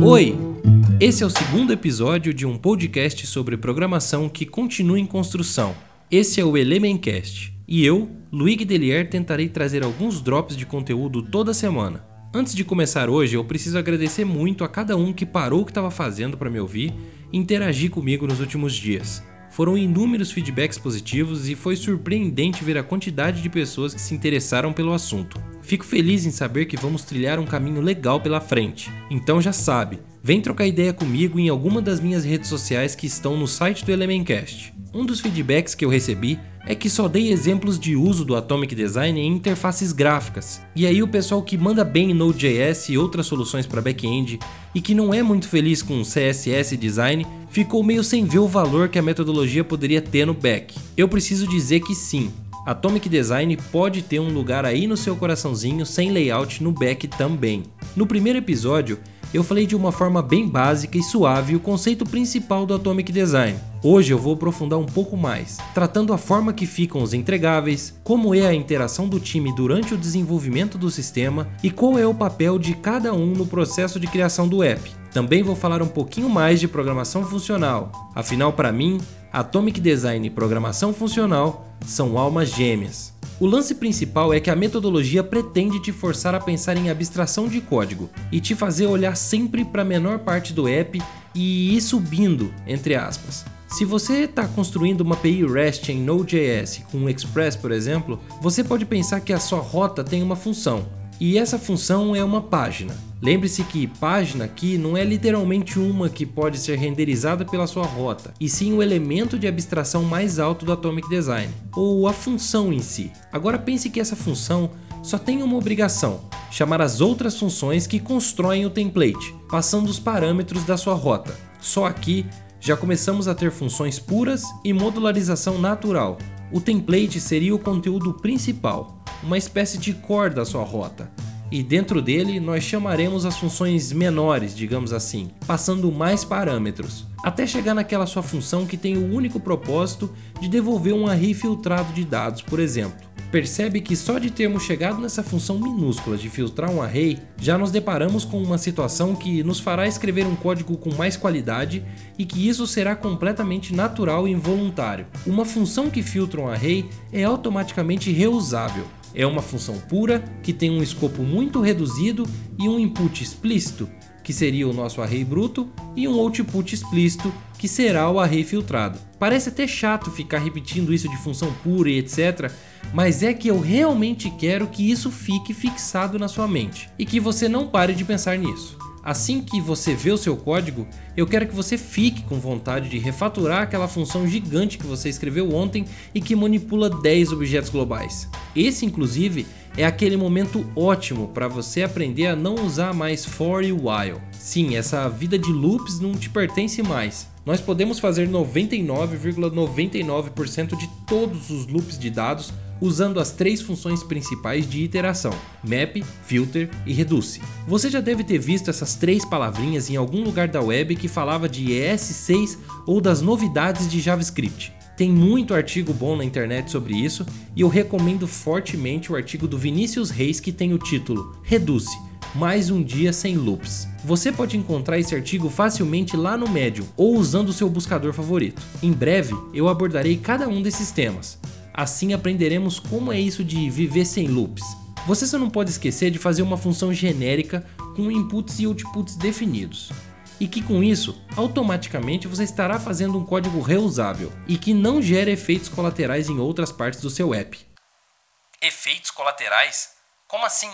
Oi! Esse é o segundo episódio de um podcast sobre programação que continua em construção. Esse é o Elementcast e eu, Luigi Delier, tentarei trazer alguns drops de conteúdo toda semana. Antes de começar hoje, eu preciso agradecer muito a cada um que parou o que estava fazendo para me ouvir e interagir comigo nos últimos dias. Foram inúmeros feedbacks positivos e foi surpreendente ver a quantidade de pessoas que se interessaram pelo assunto. Fico feliz em saber que vamos trilhar um caminho legal pela frente. Então já sabe, vem trocar ideia comigo em alguma das minhas redes sociais que estão no site do Elementcast. Um dos feedbacks que eu recebi é que só dei exemplos de uso do Atomic Design em interfaces gráficas. E aí o pessoal que manda bem em Node.js e outras soluções para back-end e que não é muito feliz com CSS design, ficou meio sem ver o valor que a metodologia poderia ter no back. Eu preciso dizer que sim, Atomic Design pode ter um lugar aí no seu coraçãozinho sem layout no back também. No primeiro episódio, eu falei de uma forma bem básica e suave o conceito principal do Atomic Design. Hoje eu vou aprofundar um pouco mais, tratando a forma que ficam os entregáveis, como é a interação do time durante o desenvolvimento do sistema e qual é o papel de cada um no processo de criação do app. Também vou falar um pouquinho mais de programação funcional, afinal, para mim, Atomic Design e programação funcional são almas gêmeas. O lance principal é que a metodologia pretende te forçar a pensar em abstração de código e te fazer olhar sempre para a menor parte do app e ir subindo, entre aspas. Se você está construindo uma API REST em Node.js com Express, por exemplo, você pode pensar que a sua rota tem uma função, e essa função é uma página. Lembre-se que página aqui não é literalmente uma que pode ser renderizada pela sua rota, e sim o elemento de abstração mais alto do Atomic Design, ou a função em si. Agora pense que essa função só tem uma obrigação: chamar as outras funções que constroem o template, passando os parâmetros da sua rota. Só aqui já começamos a ter funções puras e modularização natural. O template seria o conteúdo principal, uma espécie de core da sua rota. E dentro dele nós chamaremos as funções menores, digamos assim, passando mais parâmetros, até chegar naquela sua função que tem o único propósito de devolver um array filtrado de dados, por exemplo. Percebe que só de termos chegado nessa função minúscula de filtrar um array, já nos deparamos com uma situação que nos fará escrever um código com mais qualidade e que isso será completamente natural e involuntário. Uma função que filtra um array é automaticamente reusável, é uma função pura que tem um escopo muito reduzido e um input explícito, que seria o nosso array bruto, e um output explícito, que será o array filtrado. Parece até chato ficar repetindo isso de função pura e etc, mas é que eu realmente quero que isso fique fixado na sua mente e que você não pare de pensar nisso. Assim que você vê o seu código, eu quero que você fique com vontade de refaturar aquela função gigante que você escreveu ontem e que manipula 10 objetos globais. Esse, inclusive, é aquele momento ótimo para você aprender a não usar mais for e while. Sim, essa vida de loops não te pertence mais. Nós podemos fazer 99,99% ,99 de todos os loops de dados usando as três funções principais de iteração: map, filter e reduce. Você já deve ter visto essas três palavrinhas em algum lugar da web que falava de ES6 ou das novidades de JavaScript. Tem muito artigo bom na internet sobre isso e eu recomendo fortemente o artigo do Vinícius Reis que tem o título Reduce mais um dia sem loops. Você pode encontrar esse artigo facilmente lá no Medium ou usando o seu buscador favorito. Em breve eu abordarei cada um desses temas. Assim aprenderemos como é isso de viver sem loops. Você só não pode esquecer de fazer uma função genérica com inputs e outputs definidos. E que com isso, automaticamente você estará fazendo um código reusável e que não gera efeitos colaterais em outras partes do seu app. Efeitos colaterais? Como assim?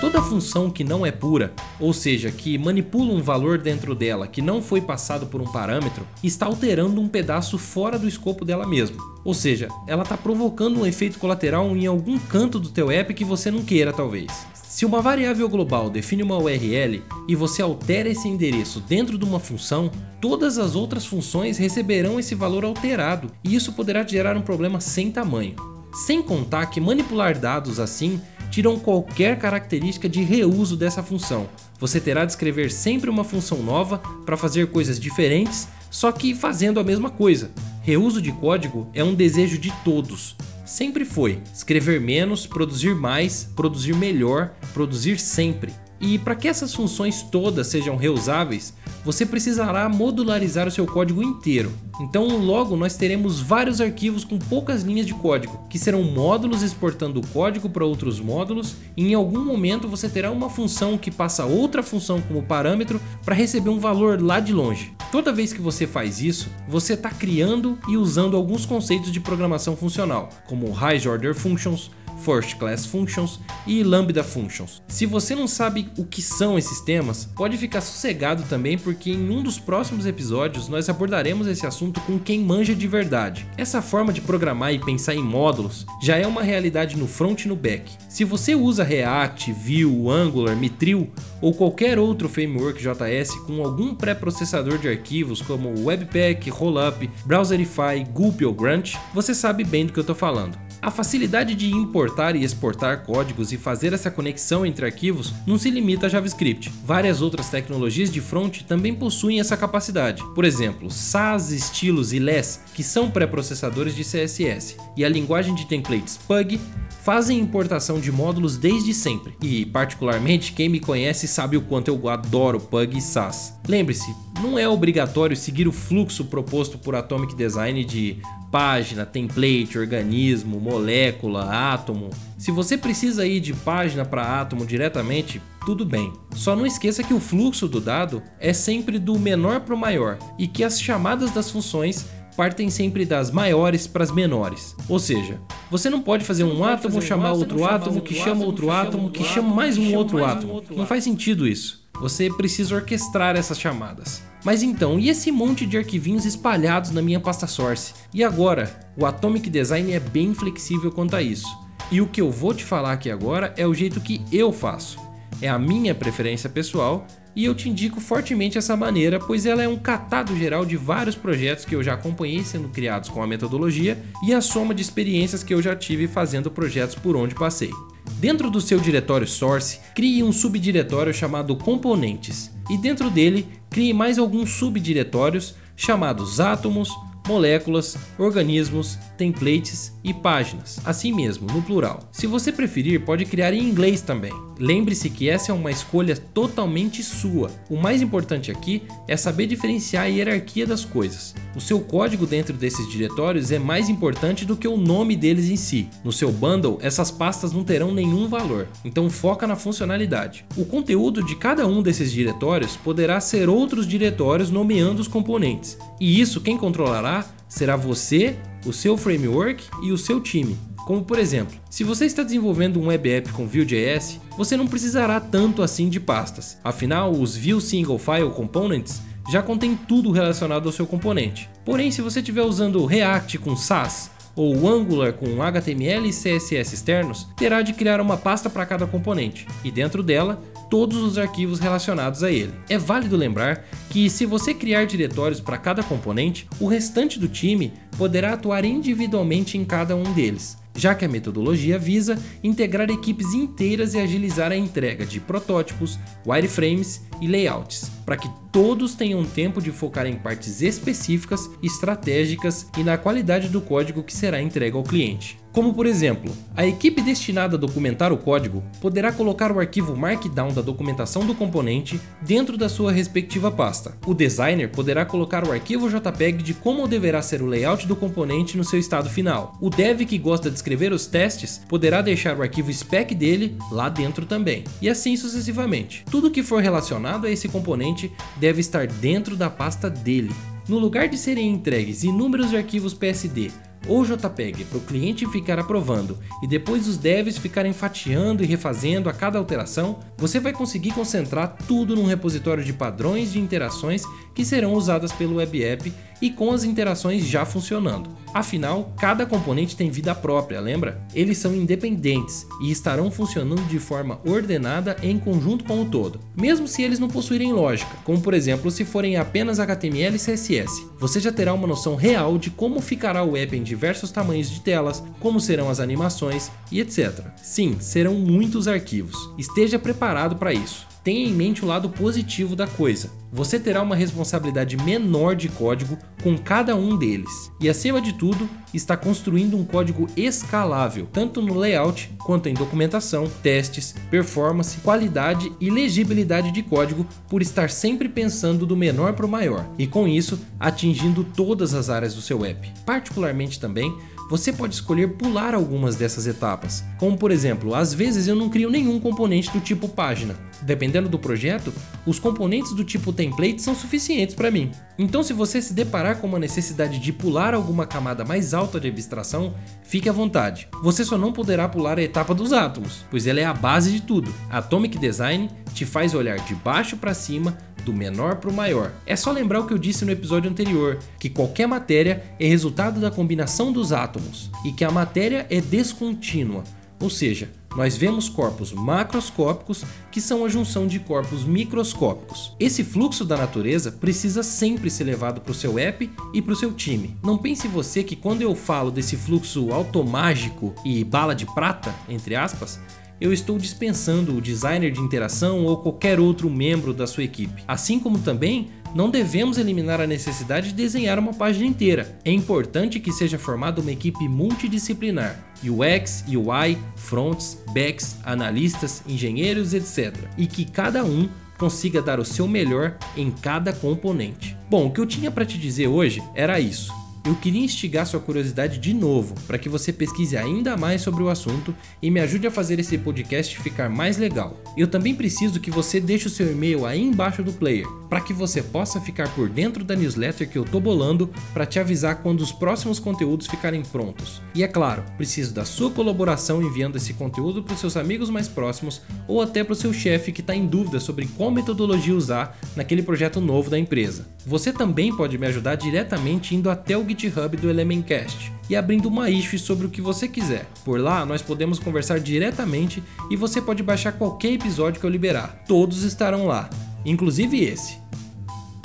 Toda função que não é pura, ou seja, que manipula um valor dentro dela que não foi passado por um parâmetro, está alterando um pedaço fora do escopo dela mesmo. Ou seja, ela está provocando um efeito colateral em algum canto do teu app que você não queira talvez. Se uma variável global define uma URL e você altera esse endereço dentro de uma função, todas as outras funções receberão esse valor alterado e isso poderá gerar um problema sem tamanho. Sem contar que manipular dados assim tiram qualquer característica de reuso dessa função. Você terá de escrever sempre uma função nova para fazer coisas diferentes, só que fazendo a mesma coisa. Reuso de código é um desejo de todos. Sempre foi escrever menos, produzir mais, produzir melhor, produzir sempre. E para que essas funções todas sejam reusáveis, você precisará modularizar o seu código inteiro. Então, logo nós teremos vários arquivos com poucas linhas de código, que serão módulos exportando o código para outros módulos, e em algum momento você terá uma função que passa outra função como parâmetro para receber um valor lá de longe. Toda vez que você faz isso, você está criando e usando alguns conceitos de programação funcional, como High Order Functions, First Class Functions e Lambda Functions. Se você não sabe o que são esses temas, pode ficar sossegado também porque em um dos próximos episódios nós abordaremos esse assunto com quem manja de verdade. Essa forma de programar e pensar em módulos já é uma realidade no front e no back. Se você usa React, Vue, Angular, Mitril ou qualquer outro framework JS com algum pré-processador de arquivos como Webpack, Rollup, Browserify, Gulp ou Grunt, você sabe bem do que eu estou falando. A facilidade de importar e exportar códigos e fazer essa conexão entre arquivos não se limita a JavaScript. Várias outras tecnologias de front também possuem essa capacidade. Por exemplo, SAS, Estilos e Less, que são pré-processadores de CSS, e a linguagem de templates Pug fazem importação de módulos desde sempre. E, particularmente, quem me conhece sabe o quanto eu adoro Pug e SAS. Lembre-se, não é obrigatório seguir o fluxo proposto por Atomic Design de página, template, organismo, molécula, átomo. Se você precisa ir de página para átomo diretamente, tudo bem. Só não esqueça que o fluxo do dado é sempre do menor para o maior e que as chamadas das funções partem sempre das maiores para as menores. Ou seja, você não pode fazer um átomo chamar outro átomo, que chama outro átomo, que chama mais um outro átomo. Não faz sentido isso. Você precisa orquestrar essas chamadas. Mas então, e esse monte de arquivinhos espalhados na minha pasta source? E agora? O Atomic Design é bem flexível quanto a isso. E o que eu vou te falar aqui agora é o jeito que eu faço. É a minha preferência pessoal e eu te indico fortemente essa maneira, pois ela é um catado geral de vários projetos que eu já acompanhei sendo criados com a metodologia e a soma de experiências que eu já tive fazendo projetos por onde passei. Dentro do seu diretório source, crie um subdiretório chamado componentes e dentro dele crie mais alguns subdiretórios chamados átomos, moléculas, organismos, templates e páginas, assim mesmo, no plural. Se você preferir, pode criar em inglês também. Lembre-se que essa é uma escolha totalmente sua. O mais importante aqui é saber diferenciar a hierarquia das coisas. O seu código dentro desses diretórios é mais importante do que o nome deles em si. No seu bundle, essas pastas não terão nenhum valor, então foca na funcionalidade. O conteúdo de cada um desses diretórios poderá ser outros diretórios nomeando os componentes, e isso quem controlará será você, o seu framework e o seu time. Como por exemplo, se você está desenvolvendo um web app com Vue.js, você não precisará tanto assim de pastas. Afinal, os Vue Single File Components já contém tudo relacionado ao seu componente. Porém, se você estiver usando React com Sass ou Angular com HTML e CSS externos, terá de criar uma pasta para cada componente, e dentro dela todos os arquivos relacionados a ele. É válido lembrar que, se você criar diretórios para cada componente, o restante do time poderá atuar individualmente em cada um deles já que a metodologia visa integrar equipes inteiras e agilizar a entrega de protótipos, wireframes e layouts, para que todos tenham tempo de focar em partes específicas, estratégicas e na qualidade do código que será entregue ao cliente. Como por exemplo, a equipe destinada a documentar o código poderá colocar o arquivo Markdown da documentação do componente dentro da sua respectiva pasta. O designer poderá colocar o arquivo JPEG de como deverá ser o layout do componente no seu estado final. O dev que gosta de escrever os testes poderá deixar o arquivo spec dele lá dentro também. E assim sucessivamente. Tudo que for relacionado a esse componente deve estar dentro da pasta dele. No lugar de serem entregues inúmeros arquivos PSD ou JPEG para o cliente ficar aprovando e depois os devs ficarem fatiando e refazendo a cada alteração, você vai conseguir concentrar tudo num repositório de padrões de interações que serão usadas pelo web app e com as interações já funcionando. Afinal, cada componente tem vida própria, lembra? Eles são independentes e estarão funcionando de forma ordenada em conjunto com o todo, mesmo se eles não possuírem lógica, como por exemplo se forem apenas HTML e CSS. Você já terá uma noção real de como ficará o app em diversos tamanhos de telas, como serão as animações e etc. Sim, serão muitos arquivos. Esteja preparado para isso. Tenha em mente o lado positivo da coisa. Você terá uma responsabilidade menor de código com cada um deles. E acima de tudo, está construindo um código escalável, tanto no layout quanto em documentação, testes, performance, qualidade e legibilidade de código, por estar sempre pensando do menor para o maior, e com isso atingindo todas as áreas do seu app. Particularmente também você pode escolher pular algumas dessas etapas. Como por exemplo, às vezes eu não crio nenhum componente do tipo página. Dependendo do projeto, os componentes do tipo template são suficientes para mim. Então, se você se deparar com uma necessidade de pular alguma camada mais alta de abstração, fique à vontade. Você só não poderá pular a etapa dos átomos, pois ela é a base de tudo. Atomic Design te faz olhar de baixo para cima do menor para o maior. É só lembrar o que eu disse no episódio anterior, que qualquer matéria é resultado da combinação dos átomos e que a matéria é descontínua, ou seja, nós vemos corpos macroscópicos que são a junção de corpos microscópicos. Esse fluxo da natureza precisa sempre ser levado para o seu app e para o seu time. Não pense você que quando eu falo desse fluxo automágico e bala de prata, entre aspas, eu estou dispensando o designer de interação ou qualquer outro membro da sua equipe. Assim como também não devemos eliminar a necessidade de desenhar uma página inteira. É importante que seja formada uma equipe multidisciplinar. UX, UI, fronts, backs, analistas, engenheiros, etc. E que cada um consiga dar o seu melhor em cada componente. Bom, o que eu tinha para te dizer hoje era isso. Eu queria instigar sua curiosidade de novo, para que você pesquise ainda mais sobre o assunto e me ajude a fazer esse podcast ficar mais legal. Eu também preciso que você deixe o seu e-mail aí embaixo do player, para que você possa ficar por dentro da newsletter que eu tô bolando para te avisar quando os próximos conteúdos ficarem prontos. E é claro, preciso da sua colaboração enviando esse conteúdo para os seus amigos mais próximos ou até para o seu chefe que está em dúvida sobre qual metodologia usar naquele projeto novo da empresa. Você também pode me ajudar diretamente indo até o GitHub do Elementcast e abrindo uma issue sobre o que você quiser. Por lá, nós podemos conversar diretamente e você pode baixar qualquer episódio que eu liberar. Todos estarão lá, inclusive esse.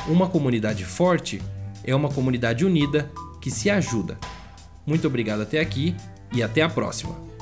Uma comunidade forte é uma comunidade unida que se ajuda. Muito obrigado até aqui e até a próxima.